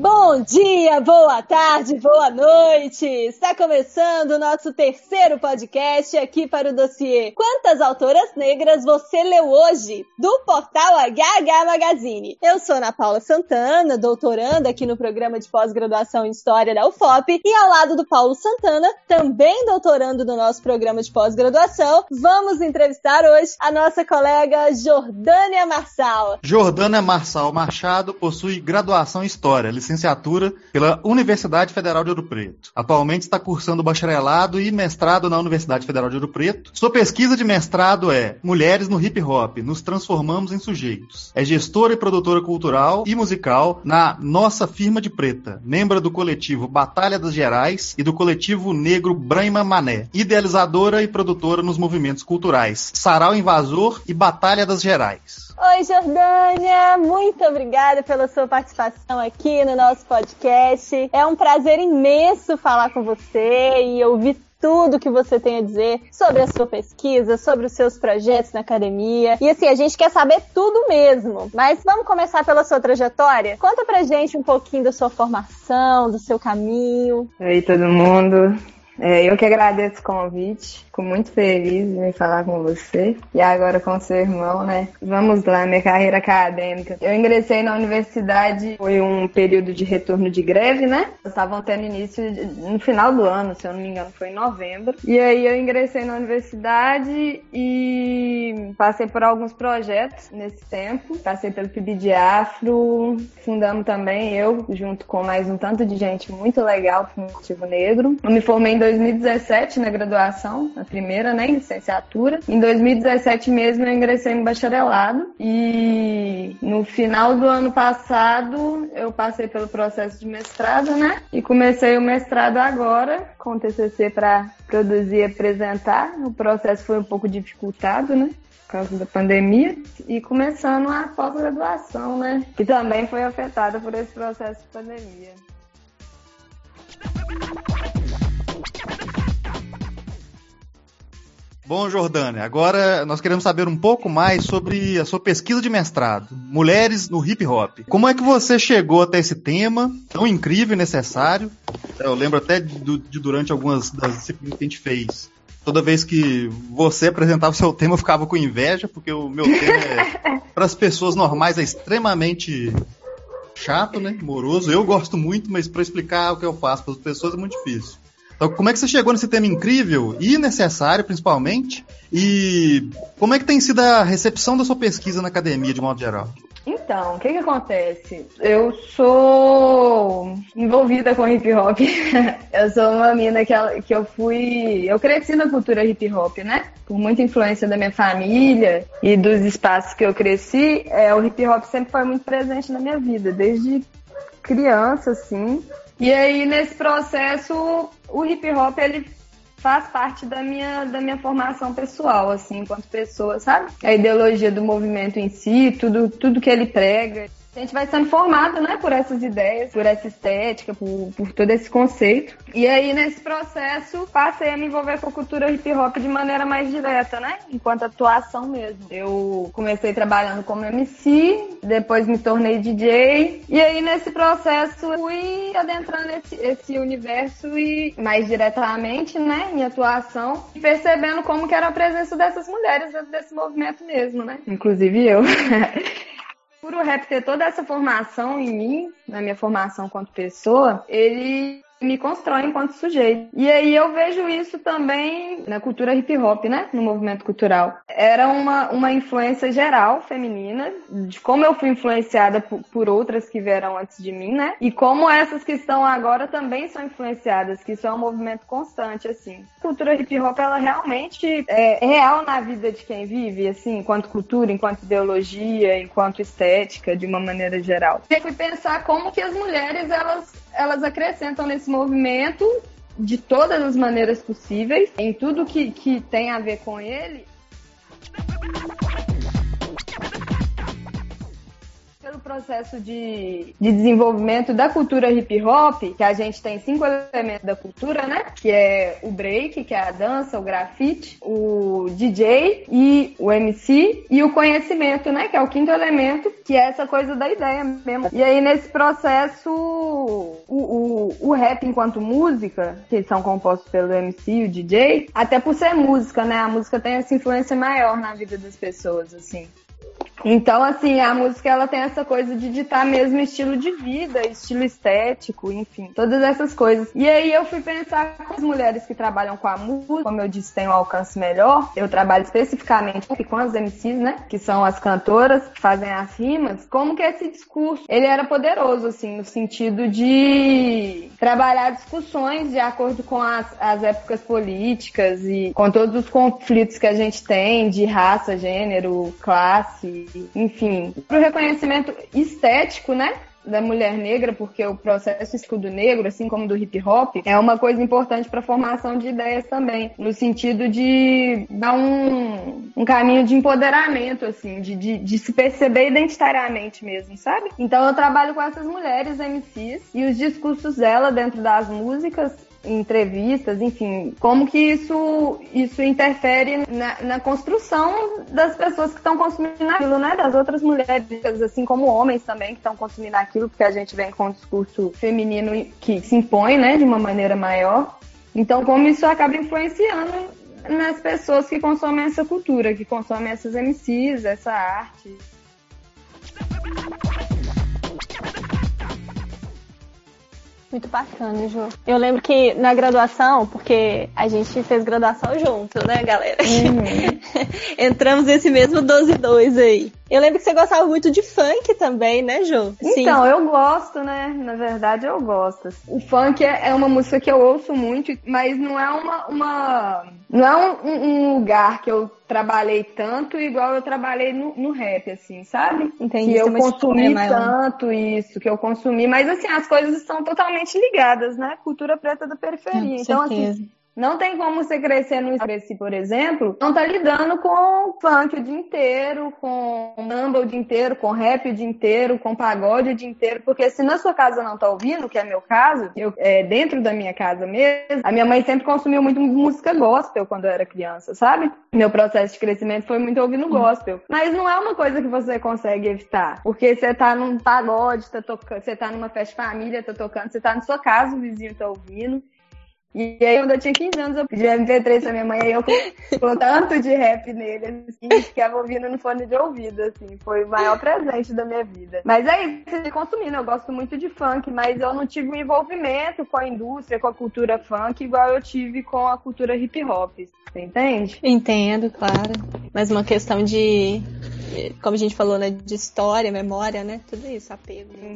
Bom dia, boa tarde, boa noite! Está começando o nosso terceiro podcast aqui para o dossiê Quantas autoras negras você leu hoje? Do portal HH Magazine. Eu sou Ana Paula Santana, doutoranda aqui no programa de pós-graduação em História da UFOP, e ao lado do Paulo Santana, também doutorando no nosso programa de pós-graduação, vamos entrevistar hoje a nossa colega Jordânia Marçal. Jordânia Marçal Machado possui graduação em História, licenciatura pela Universidade Federal de Ouro Preto. Atualmente está cursando bacharelado e mestrado na Universidade Federal de Ouro Preto. Sua pesquisa de mestrado é Mulheres no Hip Hop, nos transformamos em sujeitos. É gestora e produtora cultural e musical na Nossa Firma de Preta, membro do coletivo Batalha das Gerais e do coletivo negro Braima Mané, idealizadora e produtora nos movimentos culturais Sarau Invasor e Batalha das Gerais. Oi, Jordânia! Muito obrigada pela sua participação aqui no nosso podcast. É um prazer imenso falar com você e ouvir tudo que você tem a dizer sobre a sua pesquisa, sobre os seus projetos na academia. E assim, a gente quer saber tudo mesmo. Mas vamos começar pela sua trajetória? Conta pra gente um pouquinho da sua formação, do seu caminho. Oi, todo mundo. É, eu que agradeço o convite, fico muito feliz em falar com você e agora com seu irmão, né? Vamos lá, minha carreira acadêmica. Eu ingressei na universidade, foi um período de retorno de greve, né? Estavam tendo início no final do ano, se eu não me engano, foi em novembro. E aí eu ingressei na universidade e passei por alguns projetos nesse tempo. Passei pelo PIB de Afro, fundamos também eu, junto com mais um tanto de gente muito legal do Motivo Negro. Eu me formei em 2017 na graduação, a primeira, né, em licenciatura. Em 2017 mesmo eu ingressei no bacharelado e no final do ano passado eu passei pelo processo de mestrado, né, e comecei o mestrado agora com o TCC para produzir e apresentar. O processo foi um pouco dificultado, né, por causa da pandemia e começando a pós-graduação, né, que também foi afetada por esse processo de pandemia. Bom, Jordânia, agora nós queremos saber um pouco mais sobre a sua pesquisa de mestrado, Mulheres no Hip Hop. Como é que você chegou até esse tema tão incrível e necessário? Eu lembro até de, de durante algumas das disciplinas que a gente fez. Toda vez que você apresentava o seu tema, eu ficava com inveja, porque o meu tema é, para as pessoas normais, é extremamente chato, né? Moroso. Eu gosto muito, mas para explicar o que eu faço para as pessoas é muito difícil. Então, como é que você chegou nesse tema incrível e necessário, principalmente? E como é que tem sido a recepção da sua pesquisa na academia, de modo geral? Então, o que que acontece? Eu sou envolvida com hip hop. eu sou uma mina que, que eu fui. Eu cresci na cultura hip hop, né? Por muita influência da minha família e dos espaços que eu cresci, é, o hip hop sempre foi muito presente na minha vida, desde criança, assim. E aí, nesse processo, o hip hop, ele faz parte da minha, da minha formação pessoal, assim, enquanto pessoa, sabe? A ideologia do movimento em si, tudo, tudo que ele prega. A gente vai sendo formado, né, por essas ideias, por essa estética, por, por todo esse conceito. E aí, nesse processo, passei a me envolver com a cultura hip hop de maneira mais direta, né? Enquanto atuação mesmo. Eu comecei trabalhando como MC, depois me tornei DJ. E aí, nesse processo, fui adentrando esse, esse universo e mais diretamente, né, em atuação, percebendo como que era a presença dessas mulheres dentro desse movimento mesmo, né? Inclusive eu. Por o rap ter toda essa formação em mim, na minha formação enquanto pessoa, ele me constrói enquanto sujeito. E aí eu vejo isso também na cultura hip hop, né? No movimento cultural. Era uma, uma influência geral feminina, de como eu fui influenciada por, por outras que vieram antes de mim, né? E como essas que estão agora também são influenciadas, que isso é um movimento constante, assim. A cultura hip hop, ela realmente é real na vida de quem vive, assim, enquanto cultura, enquanto ideologia, enquanto estética, de uma maneira geral. Eu fui pensar como que as mulheres, elas, elas acrescentam nesse movimento de todas as maneiras possíveis, em tudo que, que tem a ver com ele. Processo de, de desenvolvimento da cultura hip hop, que a gente tem cinco elementos da cultura, né? Que é o break, que é a dança, o grafite, o DJ e o MC e o conhecimento, né? Que é o quinto elemento, que é essa coisa da ideia mesmo. E aí, nesse processo, o, o, o rap enquanto música, que são compostos pelo MC e o DJ, até por ser música, né? A música tem essa influência maior na vida das pessoas, assim. Então, assim, a música ela tem essa coisa de ditar mesmo estilo de vida, estilo estético, enfim, todas essas coisas. E aí eu fui pensar com as mulheres que trabalham com a música, como eu disse, tem um alcance melhor. Eu trabalho especificamente com as MCs, né, que são as cantoras que fazem as rimas. Como que esse discurso, ele era poderoso, assim, no sentido de trabalhar discussões de acordo com as, as épocas políticas e com todos os conflitos que a gente tem de raça, gênero, classe, enfim, para o reconhecimento estético, né? da mulher negra, porque o processo escudo negro, assim como do hip hop, é uma coisa importante para a formação de ideias também, no sentido de dar um, um caminho de empoderamento, assim, de, de, de, se perceber identitariamente mesmo, sabe? Então eu trabalho com essas mulheres MCs e os discursos dela dentro das músicas entrevistas, enfim, como que isso, isso interfere na, na construção das pessoas que estão consumindo aquilo, né? Das outras mulheres, assim como homens também que estão consumindo aquilo, porque a gente vem com um discurso feminino que se impõe, né, de uma maneira maior. Então, como isso acaba influenciando nas pessoas que consomem essa cultura, que consomem essas MCs, essa arte. Muito bacana, Ju. Eu lembro que na graduação, porque a gente fez graduação junto, né, galera? Uhum. Entramos nesse mesmo 12-2 aí. Eu lembro que você gostava muito de funk também, né, Ju? Então, eu gosto, né? Na verdade, eu gosto. O funk é, é uma música que eu ouço muito, mas não é uma. uma não é um, um lugar que eu trabalhei tanto igual eu trabalhei no, no rap, assim, sabe? Entendi. Que eu consumi tanto isso, que eu consumi, mas assim, as coisas estão totalmente ligadas, né? Cultura preta da periferia. Então, certeza. assim, não tem como você crescer no Express, por exemplo, não tá lidando com funk o dia inteiro, com samba o dia inteiro, com rap o dia inteiro, com pagode o dia inteiro, porque se na sua casa não tá ouvindo, que é meu caso, eu, é, dentro da minha casa mesmo, a minha mãe sempre consumiu muito música gospel quando eu era criança, sabe? Meu processo de crescimento foi muito ouvindo gospel. Mas não é uma coisa que você consegue evitar, porque você tá num pagode, tá tocando, você tá numa festa de família, tá tocando, você tá na sua casa, o vizinho tá ouvindo. E aí, quando eu tinha 15 anos, eu pedi MP3 pra minha mãe, aí eu com tanto de rap nele, assim, ficava ouvindo no fone de ouvido, assim, foi o maior presente da minha vida. Mas é isso, de consumindo, eu gosto muito de funk, mas eu não tive um envolvimento com a indústria, com a cultura funk, igual eu tive com a cultura hip hop, você entende? Entendo, claro. Mas uma questão de, como a gente falou, né, de história, memória, né, tudo isso, apego. Né?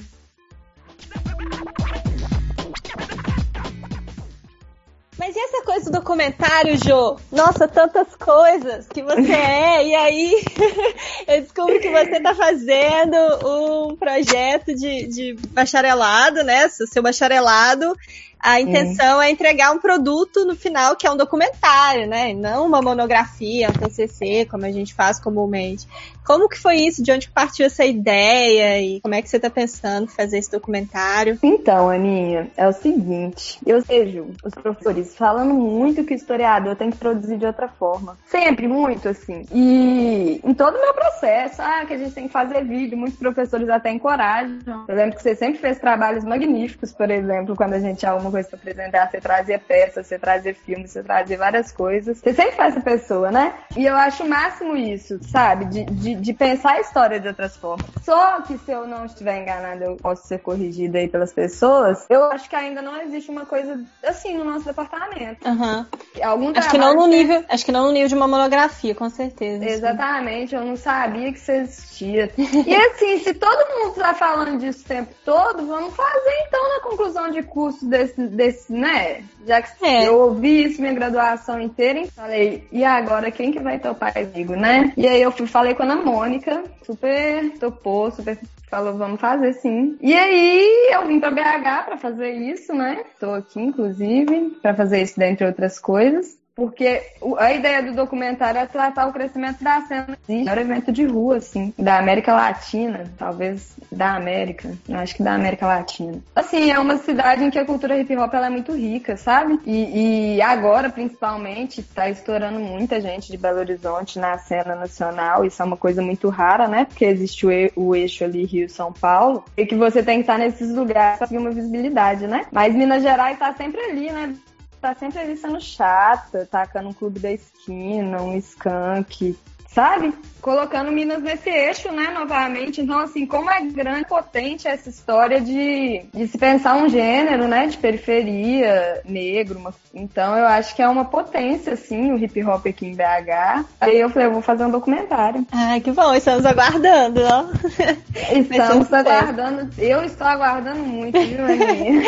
Mas e essa coisa do documentário, Jô? Nossa, tantas coisas que você é. E aí eu descubro que você está fazendo um projeto de, de bacharelado, né? Seu bacharelado a intenção é. é. entregar um produto no final que é um documentário, né? Não uma monografia, um TCC, como a gente faz comumente. Como que foi isso? De onde partiu essa ideia? E como é que você está pensando em fazer esse documentário? Então, Aninha, é o seguinte. Eu vejo os professores falando muito que o historiador tem que produzir de outra forma. Sempre, muito, assim. E em todo o meu processo, ah, que a gente tem que fazer vídeo, muitos professores até encorajam. Eu lembro que você sempre fez trabalhos magníficos, por exemplo, quando a gente tinha alguma coisa pra apresentar, você trazia peças, você trazia filmes, você trazia várias coisas. Você sempre faz essa pessoa, né? E eu acho o máximo isso, sabe? De, de, de, pensar a história de outras formas. Só que se eu não estiver enganada, eu posso ser corrigida aí pelas pessoas. Eu acho que ainda não existe uma coisa assim no nosso departamento. Uhum. Algum acho que não no nível, acho que não no nível de uma monografia, com certeza. Exatamente, eu não sabia que isso existia. e assim, se todo mundo tá falando disso o tempo todo, vamos fazer então na conclusão de curso desse desse, né? Já que é. eu ouvi isso minha graduação inteira, e falei, e agora quem que vai topar comigo, né? E aí eu fui, falei com a Ana Mônica, super topou, super falou, vamos fazer sim. E aí eu vim para BH para fazer isso, né? Estou aqui, inclusive, para fazer isso dentre outras coisas. Porque a ideia do documentário é tratar o crescimento da cena. Era um evento de rua, assim, da América Latina, talvez da América, acho que da América Latina. Assim, é uma cidade em que a cultura hip hop ela é muito rica, sabe? E, e agora, principalmente, tá estourando muita gente de Belo Horizonte na cena nacional. Isso é uma coisa muito rara, né? Porque existe o, eixo ali Rio-São Paulo, e que você tem que estar nesses lugares para ter uma visibilidade, né? Mas Minas Gerais tá sempre ali, né? Tá sempre ali sendo chata, tacando um clube da esquina, um skunk, sabe? Colocando Minas nesse eixo, né, novamente. Então, assim, como é grande, potente essa história de, de se pensar um gênero, né, de periferia, negro. Uma... Então, eu acho que é uma potência, assim, o hip hop aqui em BH. Aí eu falei, eu vou fazer um documentário. Ai, que bom, estamos aguardando, ó. Estamos aguardando. Eu estou aguardando muito, viu, Aninha?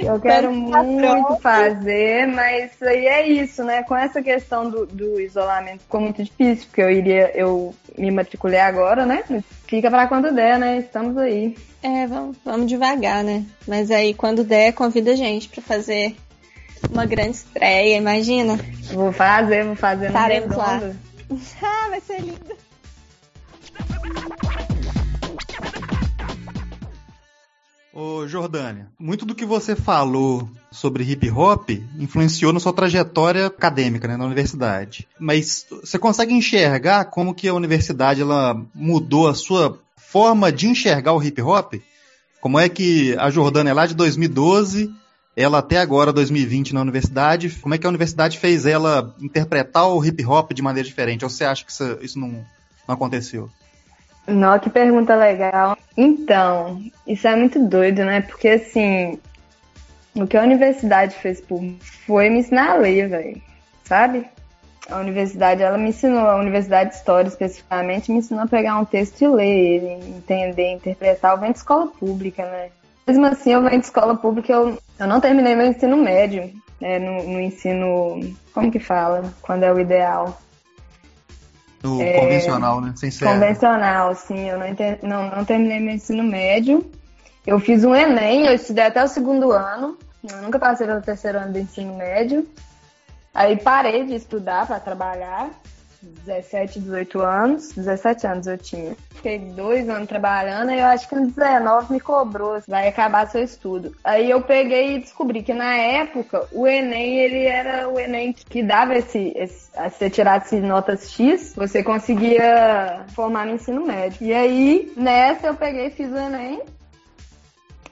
eu quero muito fazer, mas aí é isso, né? Com essa questão do, do isolamento, como muito difícil, porque eu iria, eu me matriculei agora, né? Fica para quando der, né? Estamos aí. É, vamos, vamos devagar, né? Mas aí quando der, convida a gente para fazer uma grande estreia, imagina. Vou fazer, vou fazer Estaremos lá. ah, vai ser lindo. Ô, Jordânia, muito do que você falou sobre hip hop influenciou na sua trajetória acadêmica, né, na universidade. Mas você consegue enxergar como que a universidade ela mudou a sua forma de enxergar o hip hop? Como é que a Jordânia lá de 2012, ela até agora 2020 na universidade, como é que a universidade fez ela interpretar o hip hop de maneira diferente? Ou você acha que isso, isso não, não aconteceu? Nossa, que pergunta legal. Então, isso é muito doido, né? Porque assim, o que a universidade fez por mim foi me ensinar a ler, velho. Sabe? A universidade, ela me ensinou, a Universidade de História especificamente, me ensinou a pegar um texto e ler ele, entender, interpretar. Eu venho de escola pública, né? Mesmo assim, eu venho de escola pública, eu, eu não terminei meu ensino médio, né? No, no ensino. Como que fala? Quando é o ideal? No é, convencional, né? Sem. Convencional, sim. Eu não, não, não terminei meu ensino médio. Eu fiz um Enem, eu estudei até o segundo ano. Eu nunca passei pelo terceiro ano do ensino médio. Aí parei de estudar para trabalhar. 17, 18 anos. 17 anos eu tinha. Fiquei dois anos trabalhando e eu acho que no 19 me cobrou, vai acabar seu estudo. Aí eu peguei e descobri que na época o Enem, ele era o Enem que dava esse, esse se você tirasse notas X, você conseguia formar no ensino médio. E aí, nessa eu peguei e fiz o Enem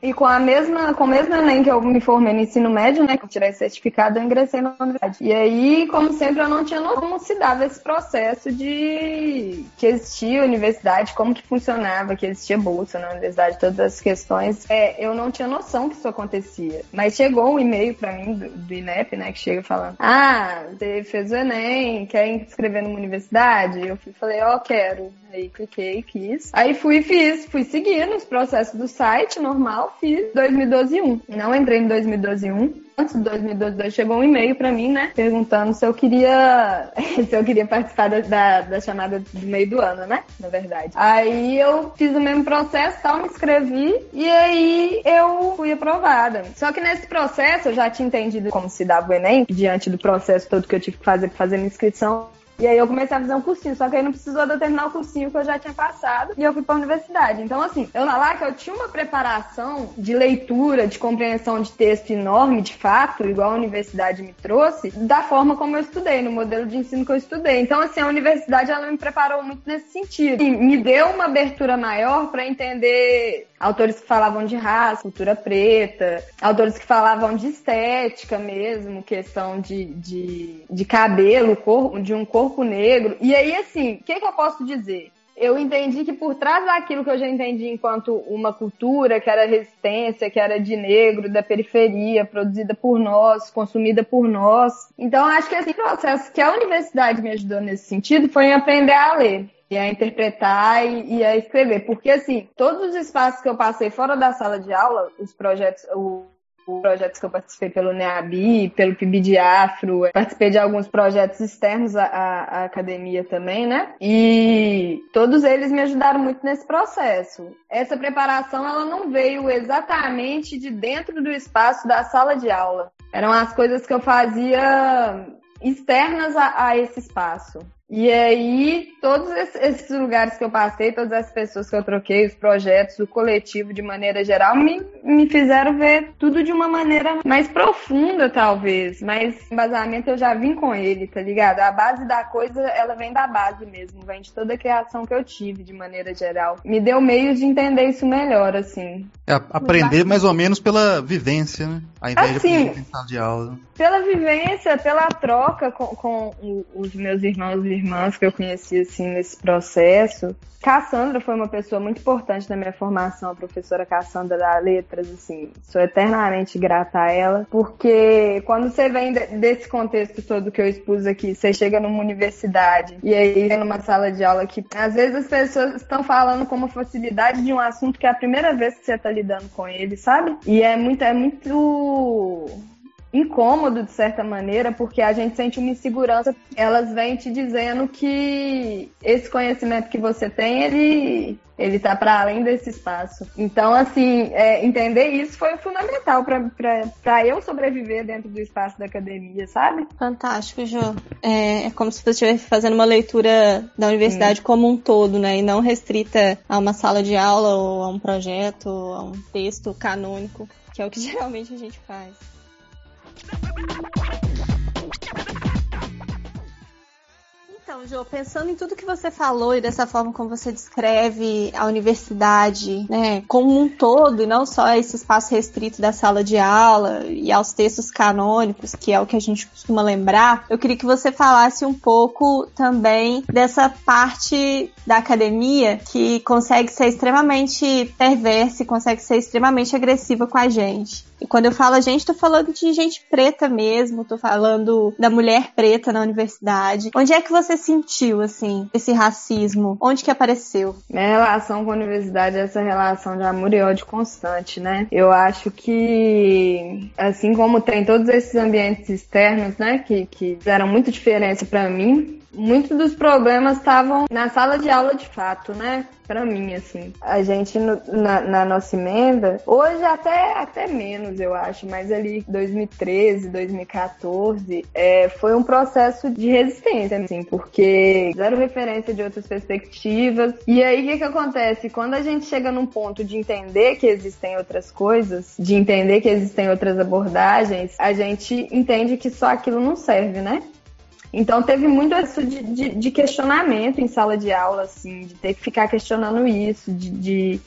e com a mesma, com o mesmo Enem que eu me formei no ensino médio, né? Que eu tirei certificado, eu ingressei na universidade. E aí, como sempre, eu não tinha noção como se dava esse processo de que existia universidade, como que funcionava, que existia bolsa na universidade, todas as questões. É, eu não tinha noção que isso acontecia. Mas chegou um e-mail para mim do, do, INEP, né? Que chega falando: Ah, você fez o Enem, quer inscrever numa universidade? Eu falei, ó, oh, quero. Aí cliquei, quis. Aí fui e fiz, fui seguindo os processos do site, normal, fiz 2012 1. Não entrei em 2012 1 antes de 2012 chegou um e-mail para mim, né? Perguntando se eu queria se eu queria participar da, da, da, chamada do meio do ano, né? Na verdade. Aí eu fiz o mesmo processo, tal, me inscrevi e aí eu fui aprovada. Só que nesse processo eu já tinha entendido como se dava o Enem, diante do processo todo que eu tive que fazer para fazer minha inscrição. E aí eu comecei a fazer um cursinho, só que aí não precisou de eu terminar o cursinho que eu já tinha passado e eu fui pra universidade. Então, assim, eu na LAC eu tinha uma preparação de leitura, de compreensão de texto enorme, de fato, igual a universidade me trouxe, da forma como eu estudei, no modelo de ensino que eu estudei. Então, assim, a universidade ela me preparou muito nesse sentido. E me deu uma abertura maior para entender autores que falavam de raça, cultura preta, autores que falavam de estética mesmo, questão de, de, de cabelo, corpo, de um corpo negro. E aí, assim, o que, que eu posso dizer? eu entendi que por trás daquilo que eu já entendi enquanto uma cultura, que era resistência, que era de negro, da periferia, produzida por nós, consumida por nós. Então, acho que esse processo que a universidade me ajudou nesse sentido foi em aprender a ler e a interpretar e, e, a escrever. Porque, assim, todos os espaços que eu passei fora da sala de aula, os projetos, o, os projetos que eu participei pelo NEABI, pelo PIB de Afro, participei de alguns projetos externos à, à, academia também, né? E todos eles me ajudaram muito nesse processo. Essa preparação, ela não veio exatamente de dentro do espaço da sala de aula Eram as coisas que eu fazia externas a, a esse espaço. E aí, todos esses lugares que eu passei, todas as pessoas que eu troquei, os projetos, o coletivo de maneira geral, me, me fizeram ver tudo de uma maneira mais profunda, talvez. Mas embasamento eu já vim com ele, tá ligado? A base da coisa, ela vem da base mesmo, vem de toda a criação que eu tive, de maneira geral. Me deu meios de entender isso melhor, assim. É, aprender mais ou menos pela vivência, né? Ao invés assim, de aula. Pela vivência, pela troca com, com os meus irmãos e irmãs que eu conheci assim nesse processo. Cassandra foi uma pessoa muito importante na minha formação, a professora Cassandra da Letras, assim, sou eternamente grata a ela, porque quando você vem desse contexto todo que eu expus aqui, você chega numa universidade e aí numa sala de aula que às vezes as pessoas estão falando com uma facilidade de um assunto que é a primeira vez que você está lidando com ele, sabe? E é muito, é muito incômodo de certa maneira, porque a gente sente uma insegurança. Elas vêm te dizendo que esse conhecimento que você tem, ele ele tá para além desse espaço. Então, assim, é, entender isso foi fundamental para eu sobreviver dentro do espaço da academia, sabe? Fantástico, Jo. É, é como se você estivesse fazendo uma leitura da universidade Sim. como um todo, né? E não restrita a uma sala de aula ou a um projeto, ou a um texto canônico, que é o que geralmente a gente faz. Então, Jô, pensando em tudo que você falou e dessa forma como você descreve a universidade, né, como um todo, e não só esse espaço restrito da sala de aula e aos textos canônicos, que é o que a gente costuma lembrar, eu queria que você falasse um pouco também dessa parte da academia que consegue ser extremamente perversa e consegue ser extremamente agressiva com a gente. E quando eu falo gente, tô falando de gente preta mesmo, tô falando da mulher preta na universidade. Onde é que você sentiu, assim, esse racismo? Onde que apareceu? Minha relação com a universidade é essa relação de amor e ódio constante, né? Eu acho que, assim como tem todos esses ambientes externos, né, que, que fizeram muita diferença para mim, muitos dos problemas estavam na sala de aula de fato, né? Pra mim, assim. A gente, no, na, na, nossa emenda, hoje até, até menos, eu acho, mas ali 2013, 2014, é, foi um processo de resistência, assim, porque zero referência de outras perspectivas. E aí, o que que acontece? Quando a gente chega num ponto de entender que existem outras coisas, de entender que existem outras abordagens, a gente entende que só aquilo não serve, né? Então teve muito isso de, de, de, questionamento em sala de aula, assim, de ter que ficar questionando isso, de, de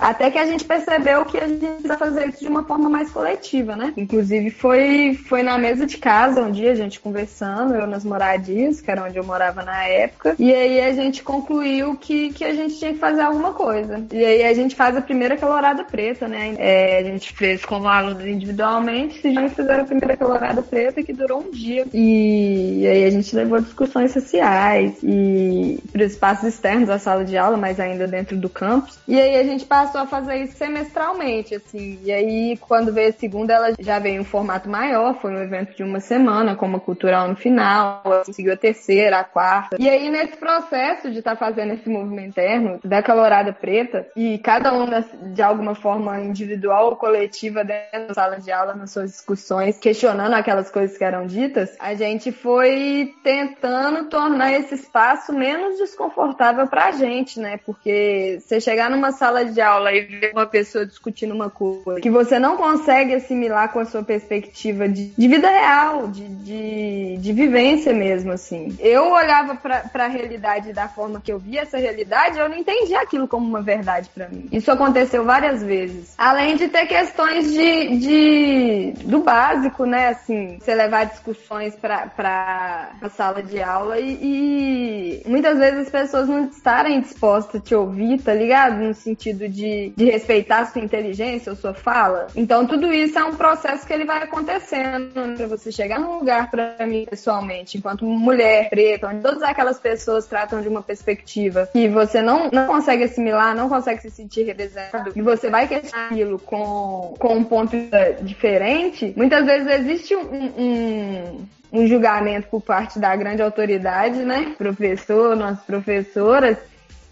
até que a gente percebeu que a gente precisa fazer isso de uma forma mais coletiva, né? Inclusive foi, foi na mesa de casa um dia a gente conversando, eu nas moradias, que era onde eu morava na época, e aí a gente concluiu que, que a gente tinha que fazer alguma coisa. E aí a gente faz a primeira calorada preta, né? É, a gente fez como alunos individualmente, e gente fizeram a primeira calorada preta que durou um dia. E, e aí a gente levou discussões sociais e para os espaços externos da sala de aula, mas ainda dentro do campus. E aí a gente passou passou a fazer isso semestralmente, assim. E aí, quando veio a segunda, ela já veio em um formato maior, foi um evento de uma semana, com uma cultural no final, assim, seguiu a terceira, a quarta. E aí, nesse processo de estar tá fazendo esse movimento interno, da calorada preta, e cada um de alguma forma individual ou coletiva dentro da sala de aula, nas suas discussões, questionando aquelas coisas que eram ditas, a gente foi tentando tornar esse espaço menos desconfortável pra gente, né? Porque você chegar numa sala de aula aula e ver uma pessoa discutindo uma coisa que você não consegue assimilar com a sua perspectiva de, de vida real, de, de, de, vivência mesmo, assim. Eu olhava pra, pra realidade da forma que eu via essa realidade, eu não entendia aquilo como uma verdade para mim. Isso aconteceu várias vezes. Além de ter questões de, de do básico, né, assim, você levar discussões pra, pra sala de aula e, e muitas vezes as pessoas não estarem dispostas a te ouvir, tá ligado? No sentido de de, respeitar sua inteligência ou sua fala. Então, tudo isso é um processo que ele vai acontecendo né? para você chegar num lugar para mim pessoalmente, enquanto mulher preta, onde todas aquelas pessoas tratam de uma perspectiva que você não, não consegue assimilar, não consegue se sentir representado, e você vai questionar aquilo com, com um ponto diferente, muitas vezes existe um, um um julgamento por parte da grande autoridade, né? Professor, nossas professoras,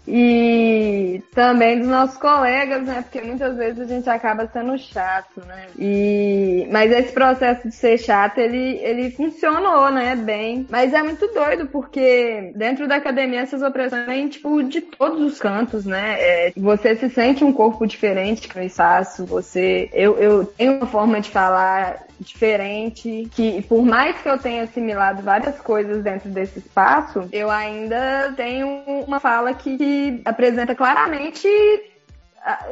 e também dos nossos colegas, né? Porque muitas vezes a gente acaba sendo chato, né? E mas esse processo de ser chato, ele ele funcionou, né? Bem, mas é muito doido porque dentro da academia essas opressões vêm tipo de todos os cantos, né? É, você se sente um corpo diferente que eu faço, você eu, eu tenho uma forma de falar diferente, que por mais que eu tenha assimilado várias coisas dentro desse espaço, eu ainda tenho uma fala que, que apresenta claramente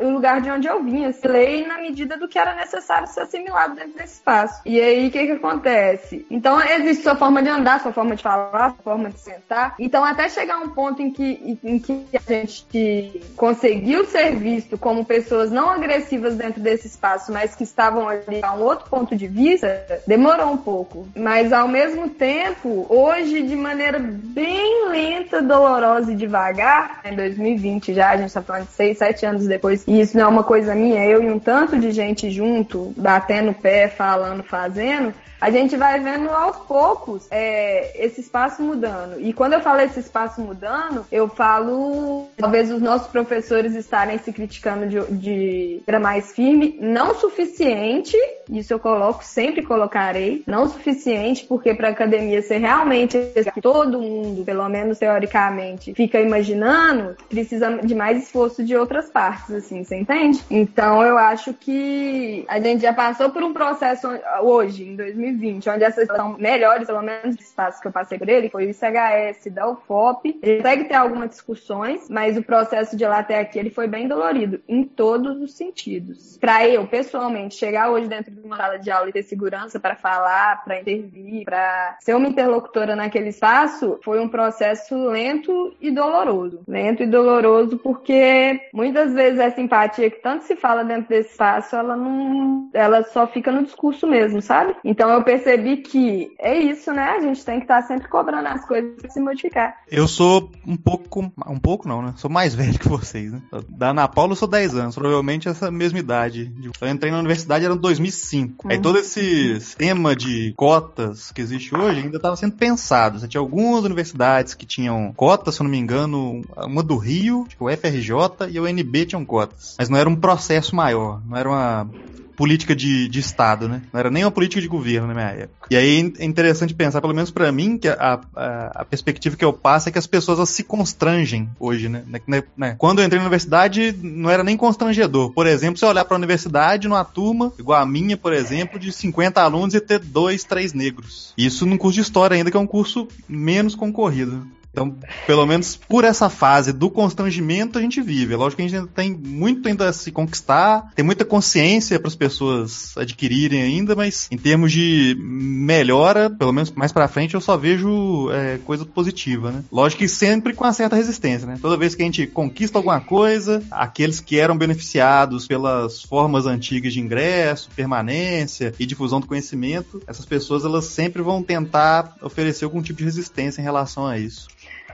o lugar de onde eu vinha, se lei na medida do que era necessário ser assimilado dentro desse espaço. E aí, o que que acontece? Então, existe sua forma de andar, sua forma de falar, sua forma de sentar. Então, até chegar um ponto em que, em que a gente conseguiu ser visto como pessoas não agressivas dentro desse espaço, mas que estavam ali a um outro ponto de vista, demorou um pouco. Mas, ao mesmo tempo, hoje, de maneira bem lenta, dolorosa e devagar, em 2020 já, a gente tá falando de 6, 7 anos depois, depois. E isso não é uma coisa minha, eu e um tanto de gente junto, batendo o pé, falando, fazendo, a gente vai vendo aos poucos é, esse espaço mudando. E quando eu falo esse espaço mudando, eu falo talvez os nossos professores estarem se criticando de, de maneira mais firme, não suficiente, isso eu coloco, sempre colocarei, não suficiente, porque para a academia ser realmente todo mundo, pelo menos teoricamente, fica imaginando, precisa de mais esforço de outras partes, assim, você entende? Então eu acho que a gente já passou por um processo hoje, em 2020, 2020, onde essas são melhores, pelo menos os espaços que eu passei por ele, foi o ICHS da UFOP. Ele consegue ter algumas discussões, mas o processo de lá até aqui ele foi bem dolorido, em todos os sentidos. Para eu, pessoalmente, chegar hoje dentro de uma sala de aula e ter segurança para falar, para intervir, para ser uma interlocutora naquele espaço, foi um processo lento e doloroso. Lento e doloroso porque muitas vezes essa empatia que tanto se fala dentro desse espaço, ela não, ela só fica no discurso mesmo, sabe? Então eu percebi que é isso, né? A gente tem que estar sempre cobrando as coisas para se modificar. Eu sou um pouco, um pouco não, né? Sou mais velho que vocês, né? Da Ana Paula eu sou 10 anos, provavelmente essa mesma idade. Eu entrei na universidade era 2005 5. Uhum. Aí todo esse sistema de cotas que existe hoje ainda estava sendo pensado. Você tinha algumas universidades que tinham cotas, se eu não me engano, uma do Rio, tipo o FRJ e o UNB tinham cotas. Mas não era um processo maior, não era uma política de, de Estado, né? Não era nem uma política de governo na minha época. E aí é interessante pensar, pelo menos para mim, que a, a, a, perspectiva que eu passo é que as pessoas se constrangem hoje, né? né, né? né? Quando eu entrei na universidade, não era nem constrangedor. Por exemplo, se eu olhar para a universidade numa turma, igual a minha, por exemplo, de 50 alunos e ter dois, três negros. Isso num curso de história ainda, que é um curso menos concorrido. Então, pelo menos por essa fase do constrangimento a gente vive. É lógico que a gente ainda tem muito ainda a se conquistar, tem muita consciência para as pessoas adquirirem ainda, mas em termos de melhora, pelo menos mais para frente, eu só vejo é, coisa positiva, né? Lógico que sempre com uma certa resistência, né? Toda vez que a gente conquista alguma coisa, aqueles que eram beneficiados pelas formas antigas de ingresso, permanência e difusão do conhecimento, essas pessoas elas sempre vão tentar oferecer algum tipo de resistência em relação a isso.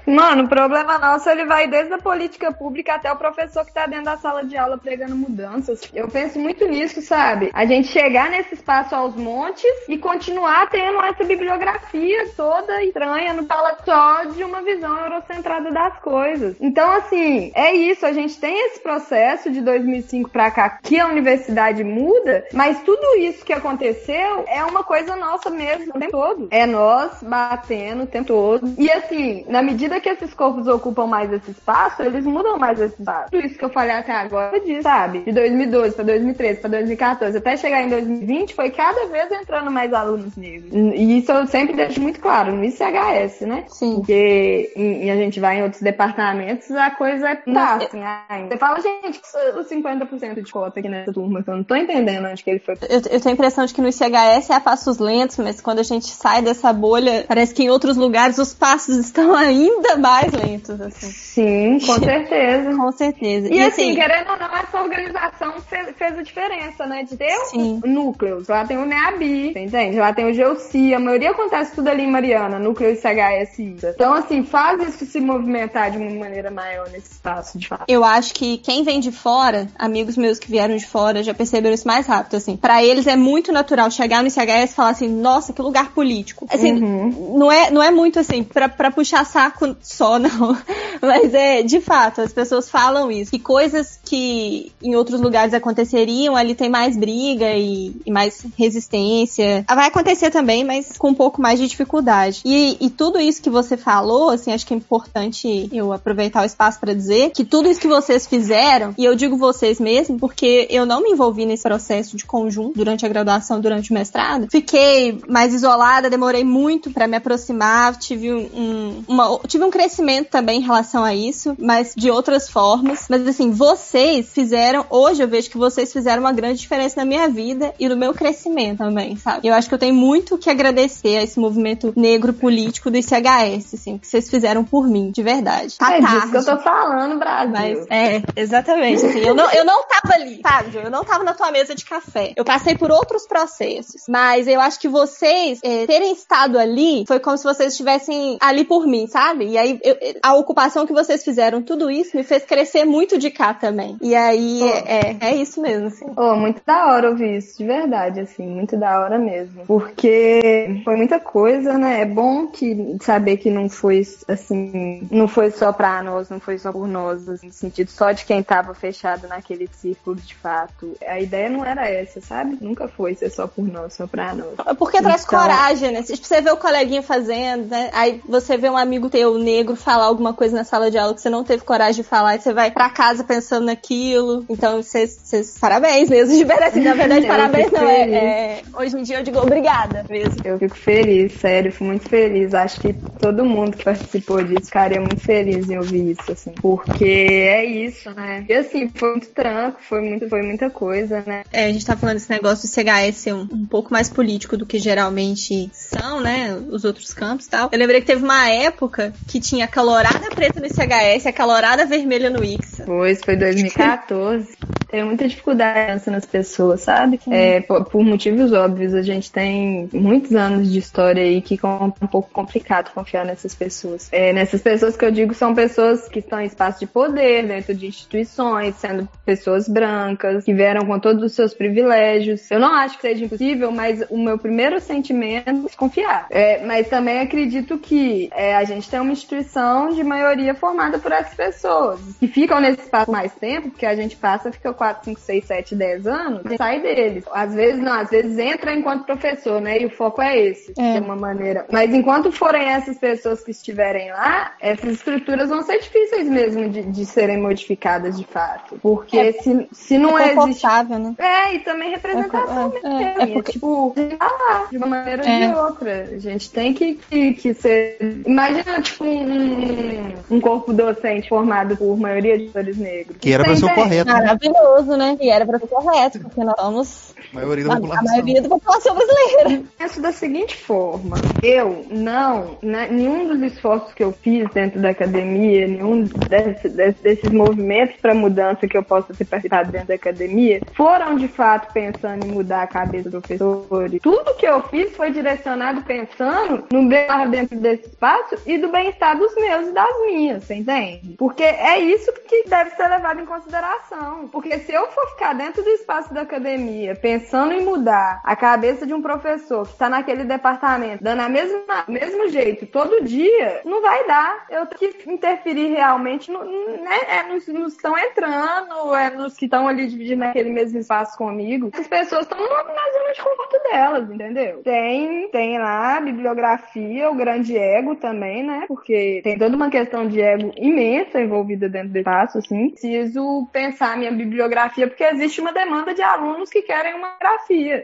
Mano, o problema nosso ele vai desde a política pública até o professor que tá dentro da sala de aula pregando mudanças. Eu penso muito nisso, sabe? A gente chegar nesse espaço aos montes e continuar tendo essa bibliografia toda estranha, no fala só de uma visão eurocentrada das coisas. Então, assim, é isso. A gente tem esse processo de 2005 pra cá que a universidade muda, mas tudo isso que aconteceu é uma coisa nossa mesmo o tempo todo. É nós batendo o tempo todo. E assim, na medida medida que esses corpos ocupam mais esse espaço, eles mudam mais esse espaço. Tudo isso que eu falei até agora, sabe? De 2012 para 2013 para 2014 até chegar em 2020, foi cada vez entrando mais alunos negros. E isso eu sempre deixo muito claro, no ICHS, né? Sim. Porque em, a gente vai em outros departamentos, a coisa é tá, assim, ainda. Você fala, gente, os 50% de cota aqui nessa turma, que eu não tô entendendo onde que ele foi. Eu, eu tenho a impressão de que no ICHS é a passos lentos, mas quando a gente sai dessa bolha, parece que em outros lugares os passos estão ainda ainda mais lentos, assim. Sim, com certeza. com certeza. E, e assim, assim, querendo ou não, essa organização fez, fez a diferença, né? De ter Sim. núcleos. Lá tem o NEABI, entende? Lá tem o GEOCI. A maioria acontece tudo ali em Mariana, núcleo ICHSI. Então, assim, faz isso se movimentar de uma maneira maior nesse espaço, de fato. Eu acho que quem vem de fora, amigos meus que vieram de fora, já perceberam isso mais rápido, assim. Pra eles é muito natural chegar no ICHS e falar assim, nossa, que lugar político. Assim, uhum. não, é, não é muito assim, pra, pra puxar saco só, não. Mas é, de fato, as pessoas falam isso. Que coisas que em outros lugares aconteceriam, ali tem mais briga e, e mais resistência. Vai acontecer também, mas com um pouco mais de dificuldade. E, e tudo isso que você falou, assim, acho que é importante eu aproveitar o espaço para dizer que tudo isso que vocês fizeram, e eu digo vocês mesmo, porque eu não me envolvi nesse processo de conjunto durante a graduação, durante o mestrado. Fiquei mais isolada, demorei muito para me aproximar, tive um, uma, tive um crescimento também em relação a isso, mas de outras formas. Mas assim, vocês fizeram, hoje eu vejo que vocês fizeram uma grande diferença na minha vida e no meu crescimento também, sabe? Eu acho que eu tenho muito que agradecer a esse movimento negro político do ICHS, assim, que vocês fizeram por mim, de verdade. Tá é tarde, disso que eu tô falando, Brasil. Mas, é, exatamente. Assim, eu, não, eu não tava ali, sabe? Eu não tava na tua mesa de café. Eu passei por outros processos, mas eu acho que vocês é, terem estado ali foi como se vocês estivessem ali por mim, sabe? E aí eu, a ocupação que vocês fizeram, tudo isso me fez crescer muito de cá também. E aí oh. é, é isso mesmo, assim. Oh, muito da hora ouvir isso, de verdade, assim, muito da hora mesmo. Porque foi muita coisa, né? É bom que saber que não foi assim, não foi só pra nós, não foi só por nós, assim, no sentido só de quem tava fechado naquele círculo de fato. A ideia não era essa, sabe? Nunca foi ser só por nós, só pra nós. Porque então... traz coragem, né? Tipo, você vê o coleguinha fazendo, né? Aí você vê um amigo teu negro falar alguma coisa na sala de aula que você não teve coragem de falar, e você vai pra casa pensando naquilo. Então, vocês, vocês parabéns mesmo, de verdade. Na verdade, parabéns não. É, é, hoje em dia eu digo obrigada mesmo. Eu fico feliz, sério, fui muito feliz. Acho que todo mundo que participou disso ficaria muito feliz em ouvir isso, assim. Porque é isso, né? E assim, foi muito tranco, foi, muito, foi muita coisa, né? É, a gente tá falando desse negócio do CHS ser um, um pouco mais político do que geralmente são, né? Os outros campos e tal. Eu lembrei que teve uma época que tinha calorada preta no CHS e a calorada vermelha no IXA. Pois, foi 2014. Tenho muita dificuldade nas pessoas, sabe? É, por, por, motivos óbvios, a gente tem muitos anos de história aí que é um pouco complicado confiar nessas pessoas. É, nessas pessoas que eu digo são pessoas que estão em espaço de poder, dentro de instituições, sendo pessoas brancas, que vieram com todos os seus privilégios. Eu não acho que seja impossível, mas o meu primeiro sentimento é desconfiar. É, mas também acredito que é, a gente tem uma instituição de maioria formada por essas pessoas, que ficam nesse espaço mais tempo, porque a gente passa, fica 4, 5, 6, 7, 10 anos, sai deles. Às vezes não, às vezes entra enquanto professor, né? E o foco é esse, é. de uma maneira. Mas enquanto forem essas pessoas que estiverem lá, essas estruturas vão ser difíceis mesmo de, de serem modificadas de fato. Porque é, se, se não é confortável, né? É, e também representação é, mesmo. É, é porque... Tipo, ah, de uma maneira ou de é. outra. A gente tem que, que, que ser. Imagina, tipo, um, um corpo docente formado por maioria de atores negros. Que era pra ser o correto. Né? Maravilhoso, né? E era pra ser correto, porque nós somos. A maioria da população. A maioria da população brasileira. Penso da seguinte forma: eu não, né, nenhum dos esforços que eu fiz dentro da academia, nenhum desse, desse, desses movimentos para mudança que eu possa ter participado dentro da academia, foram de fato pensando em mudar a cabeça do professor. Tudo que eu fiz foi direcionado pensando no bem-estar dentro desse espaço e do bem-estar dos meus e das minhas, você entende? Porque é isso que deve ser levado em consideração. Porque se eu for ficar dentro do espaço da academia pensando em mudar a cabeça de um professor que está naquele departamento, dando a mesma mesmo jeito todo dia, não vai dar. Eu tenho que interferir realmente no, né, é nos, que estão entrando, é nos que estão ali dividindo aquele mesmo espaço comigo. Essas pessoas estão na zona de conforto delas, entendeu? Tem, tem lá a bibliografia, o grande ego também, né? Porque tem toda uma questão de ego imensa envolvida dentro do espaço, assim. Preciso pensar minha bibliografia, porque existe uma demanda de alunos que querem uma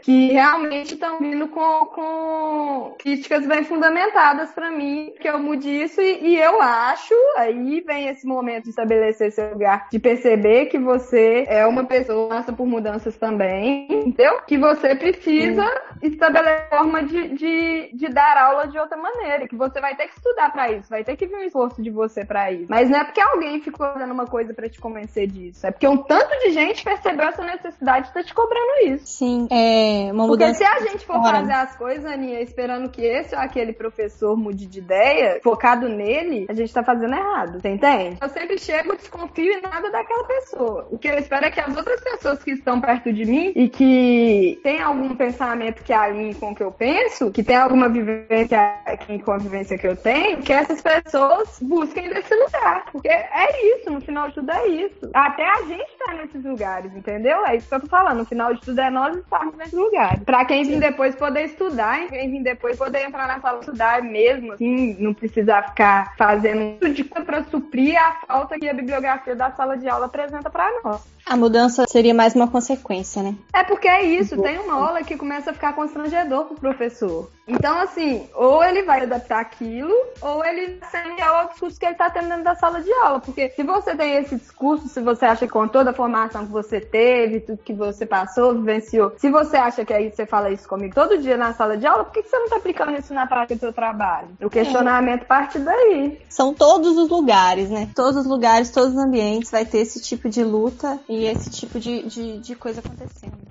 que realmente estão vindo com, com críticas bem fundamentadas para mim, que eu mude isso, e, e eu acho, aí vem esse momento de estabelecer seu lugar, de perceber que você é uma pessoa passa por mudanças também, entendeu? Que você precisa estabelecer forma de, de, de dar aula de outra maneira, que você vai ter que estudar para isso, vai ter que vir um esforço de você para isso. Mas não é porque alguém ficou fazendo uma coisa para te convencer disso, é porque um tanto de gente percebeu essa necessidade de estar tá te cobrando isso. Sim, é uma Porque mudança. se a gente for fora. fazer as coisas, Aninha, esperando que esse ou aquele professor mude de ideia, focado nele, a gente tá fazendo errado, você entende? Eu sempre chego, desconfio em nada daquela pessoa. O que eu espero é que as outras pessoas que estão perto de mim e que têm algum pensamento que alinhe com o que eu penso, que tem alguma vivência que- com a vivência que eu tenho, que essas pessoas busquem desse lugar. Porque é isso, no final de tudo é isso. Até a gente tá nesses lugares, entendeu? É isso que eu tô falando. No final de tudo é nós estarmos nesses lugares. Pra quem vir depois poder estudar, e quem vir depois poder entrar na sala e estudar mesmo, assim, não precisar ficar fazendo tudo de coisa pra suprir a falta que a bibliografia da sala de aula apresenta pra nós. A mudança seria mais uma consequência, né? É porque é isso, tem uma aula que começa a ficar constrangedor pro professor. Então, assim, ou ele vai adaptar aquilo, ou ele sente ao discurso que ele tá tendo dentro da sala de aula. Porque se você tem esse discurso, se você acha que com toda a formação que você teve, tudo que você passou, vivenciou, se você acha que aí você fala isso comigo todo dia na sala de aula, por que que você não tá aplicando isso na prática do seu trabalho? O questionamento parte daí. São todos os lugares, né? Todos os lugares, todos os ambientes vai ter esse tipo de luta e esse tipo de, de, de coisa acontecendo.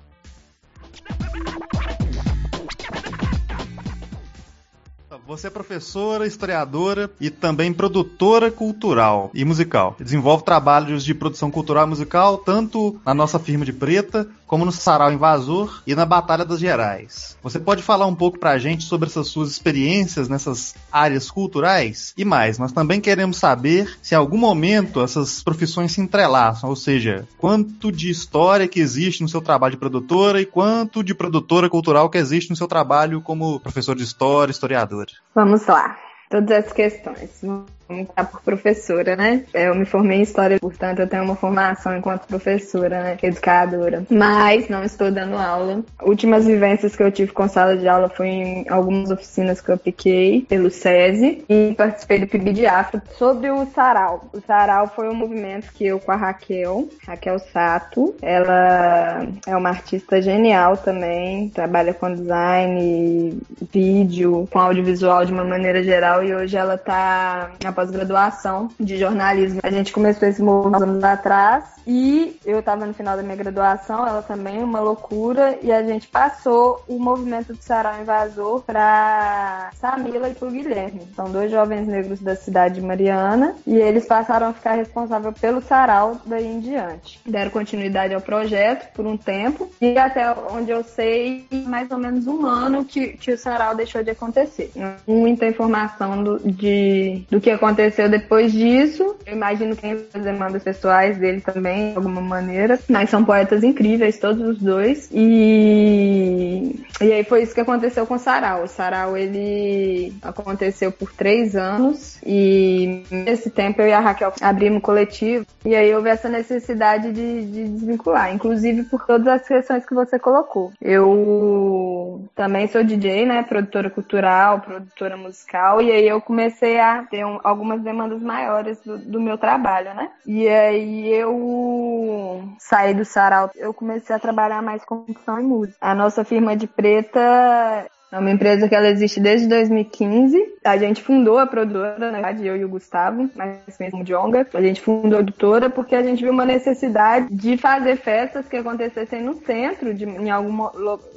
Você é professora, historiadora e também produtora cultural e musical. Desenvolve trabalhos de produção cultural e musical tanto na nossa firma de Preta, como no Sarau Invasor e na Batalha das Gerais. Você pode falar um pouco pra gente sobre essas suas experiências nessas áreas culturais? E mais, nós também queremos saber se em algum momento essas profissões se entrelaçam, ou seja, quanto de história que existe no seu trabalho de produtora e quanto de produtora cultural que existe no seu trabalho como professor de história, historiadora. Vamos lá. Todas essas questões. Começar por professora, né? Eu me formei em história, portanto, eu tenho uma formação enquanto professora, né? Educadora. Mas não estou dando aula. Últimas vivências que eu tive com sala de aula foi em algumas oficinas que eu apliquei pelo SESI e participei do PIB de Afro sobre o Sarau. O Sarau foi um movimento que eu com a Raquel, Raquel Sato, ela é uma artista genial também, trabalha com design, vídeo, com audiovisual de uma maneira geral e hoje ela tá na pós-graduação de jornalismo. A gente começou esse movimento anos atrás e eu tava no final da minha graduação, ela também, uma loucura, e a gente passou o movimento do Sarau Invasor pra Samila e pro Guilherme. São dois jovens negros da cidade de Mariana e eles passaram a ficar responsáveis pelo Sarau daí em diante. Deram continuidade ao projeto por um tempo e até onde eu sei, mais ou menos um ano que, que o Sarau deixou de acontecer. Muita informação do, de, do que aconteceu depois disso. Eu imagino que tem as demandas pessoais dele também, de alguma maneira. Mas são poetas incríveis, todos os dois. E, e aí foi isso que aconteceu com o Sarau. O Sarau, ele aconteceu por três anos. E nesse tempo eu e a Raquel abrimos coletivo. E aí houve essa necessidade de, de desvincular. Inclusive por todas as questões que você colocou. Eu também sou DJ, né? Produtora cultural, produtora musical. E aí eu comecei a ter um, algumas demandas maiores do, do, meu trabalho, né? E aí eu saí do sarau, eu comecei a trabalhar mais com ficção e música. A nossa firma de preta é uma empresa que ela existe desde 2015. A gente fundou a produtora, na verdade, eu e o Gustavo, mais mesmo de Onga. A gente fundou a editora porque a gente viu uma necessidade de fazer festas que acontecessem no centro, de, em algum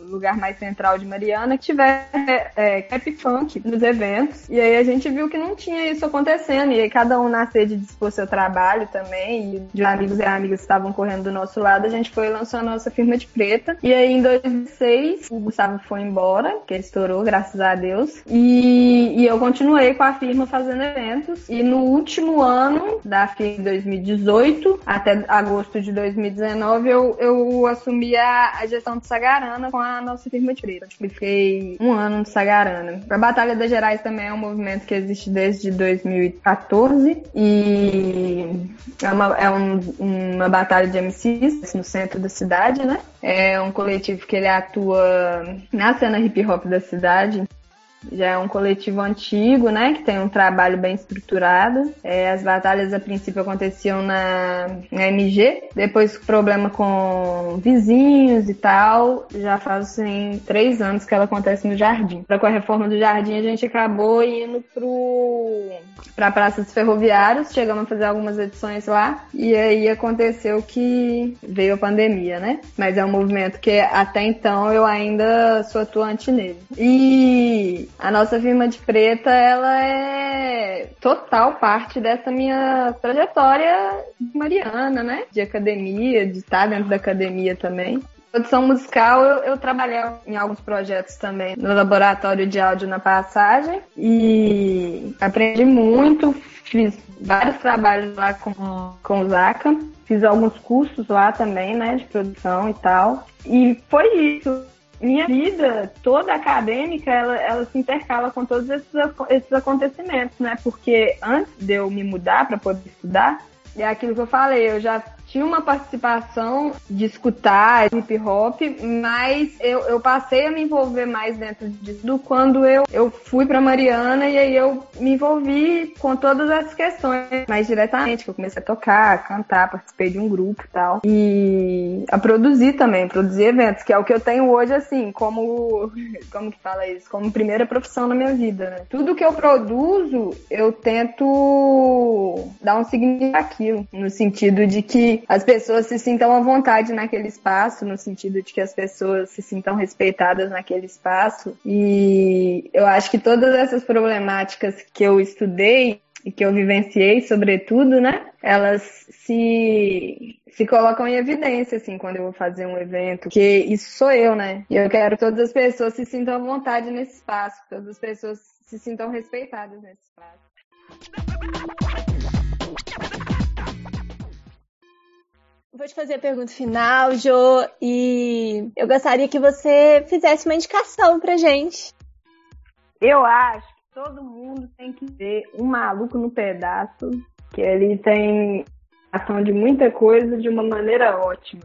lugar mais central de Mariana, que tivesse é, cap funk nos eventos. E aí a gente viu que não tinha isso acontecendo. E aí cada um na sede dispor seu trabalho também. E de amigos e amigas que estavam correndo do nosso lado, a gente foi lançou a nossa firma de preta. E aí em 2006, o Gustavo foi embora, que estourou, graças a Deus. E, e, eu continuei com a firma fazendo eventos. E no último ano da firma, 2018 até agosto de 2019, eu, eu assumi a, a gestão de Sagarana com a nossa firma de preta. Fiquei um ano no Sagarana. A Batalha das Gerais também é um movimento que existe desde 2014. E é uma, é um, uma batalha de MCs no centro da cidade, né? É um coletivo que ele atua na cena hip hop da cidade. Já é um coletivo antigo, né? Que tem um trabalho bem estruturado. É, as batalhas a princípio aconteciam na, na MG, depois problema com vizinhos e tal. Já faz assim, três anos que ela acontece no jardim. Pra com a reforma do jardim, a gente acabou indo pro pra Praça dos Ferroviários, chegamos a fazer algumas edições lá, e aí aconteceu que veio a pandemia, né? Mas é um movimento que até então eu ainda sou atuante nele. E a nossa firma de preta, ela é total parte dessa minha trajetória mariana, né? De academia, de estar dentro da academia também. Produção musical, eu, eu, trabalhei em alguns projetos também no laboratório de áudio na passagem e aprendi muito, fiz vários trabalhos lá com, com o Zaca, fiz alguns cursos lá também, né, de produção e tal. E foi isso minha vida toda acadêmica, ela, ela se intercala com todos esses, esses acontecimentos, né? Porque antes de eu me mudar para poder estudar, é aquilo que eu falei, eu já tinha uma participação de escutar hip hop, mas eu, eu passei a me envolver mais dentro disso quando eu, eu fui para Mariana e aí eu me envolvi com todas essas questões mais diretamente, que eu comecei a tocar, a cantar, participei de um grupo e tal. E a produzir também, produzir eventos, que é o que eu tenho hoje, assim, como. Como que fala isso? Como primeira profissão na minha vida, né? Tudo que eu produzo, eu tento dar um significado àquilo, no sentido de que as pessoas se sintam à vontade naquele espaço, no sentido de que as pessoas se sintam respeitadas naquele espaço. E eu acho que todas essas problemáticas que eu estudei e que eu vivenciei, sobretudo, né? Elas se se colocam em evidência, assim, quando eu vou fazer um evento, que isso sou eu, né? E eu quero que todas as pessoas se sintam à vontade nesse espaço, todas as pessoas se sintam respeitadas nesse espaço. Vou te fazer a pergunta final, Jo, e eu gostaria que você fizesse uma indicação pra gente. Eu acho que todo mundo tem que ver Um Maluco no Pedaço, que ele tem ação de muita coisa de uma maneira ótima.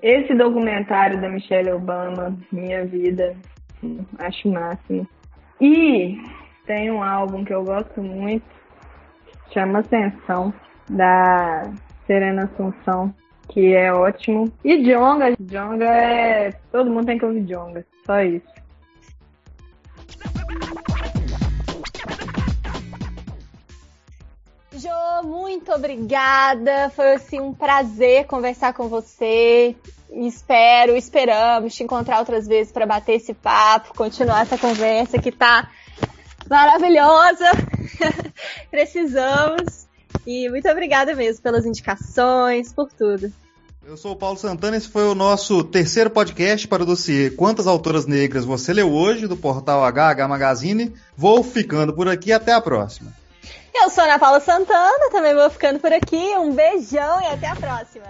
Esse documentário da Michelle Obama, Minha Vida, acho máximo. E tem um álbum que eu gosto muito, chama Ascensão, da Serena Assunção que é ótimo. E Jonga, Jonga é. Todo mundo tem que ouvir Jonga, só isso. Jo, muito obrigada. Foi assim um prazer conversar com você. Espero, esperamos te encontrar outras vezes para bater esse papo, continuar essa conversa que tá maravilhosa. Precisamos. E muito obrigada mesmo pelas indicações, por tudo. Eu sou o Paulo Santana, esse foi o nosso terceiro podcast para o dossiê Quantas Autoras Negras Você Leu Hoje, do portal HH Magazine. Vou ficando por aqui, até a próxima. Eu sou a Ana Paula Santana, também vou ficando por aqui. Um beijão e até a próxima.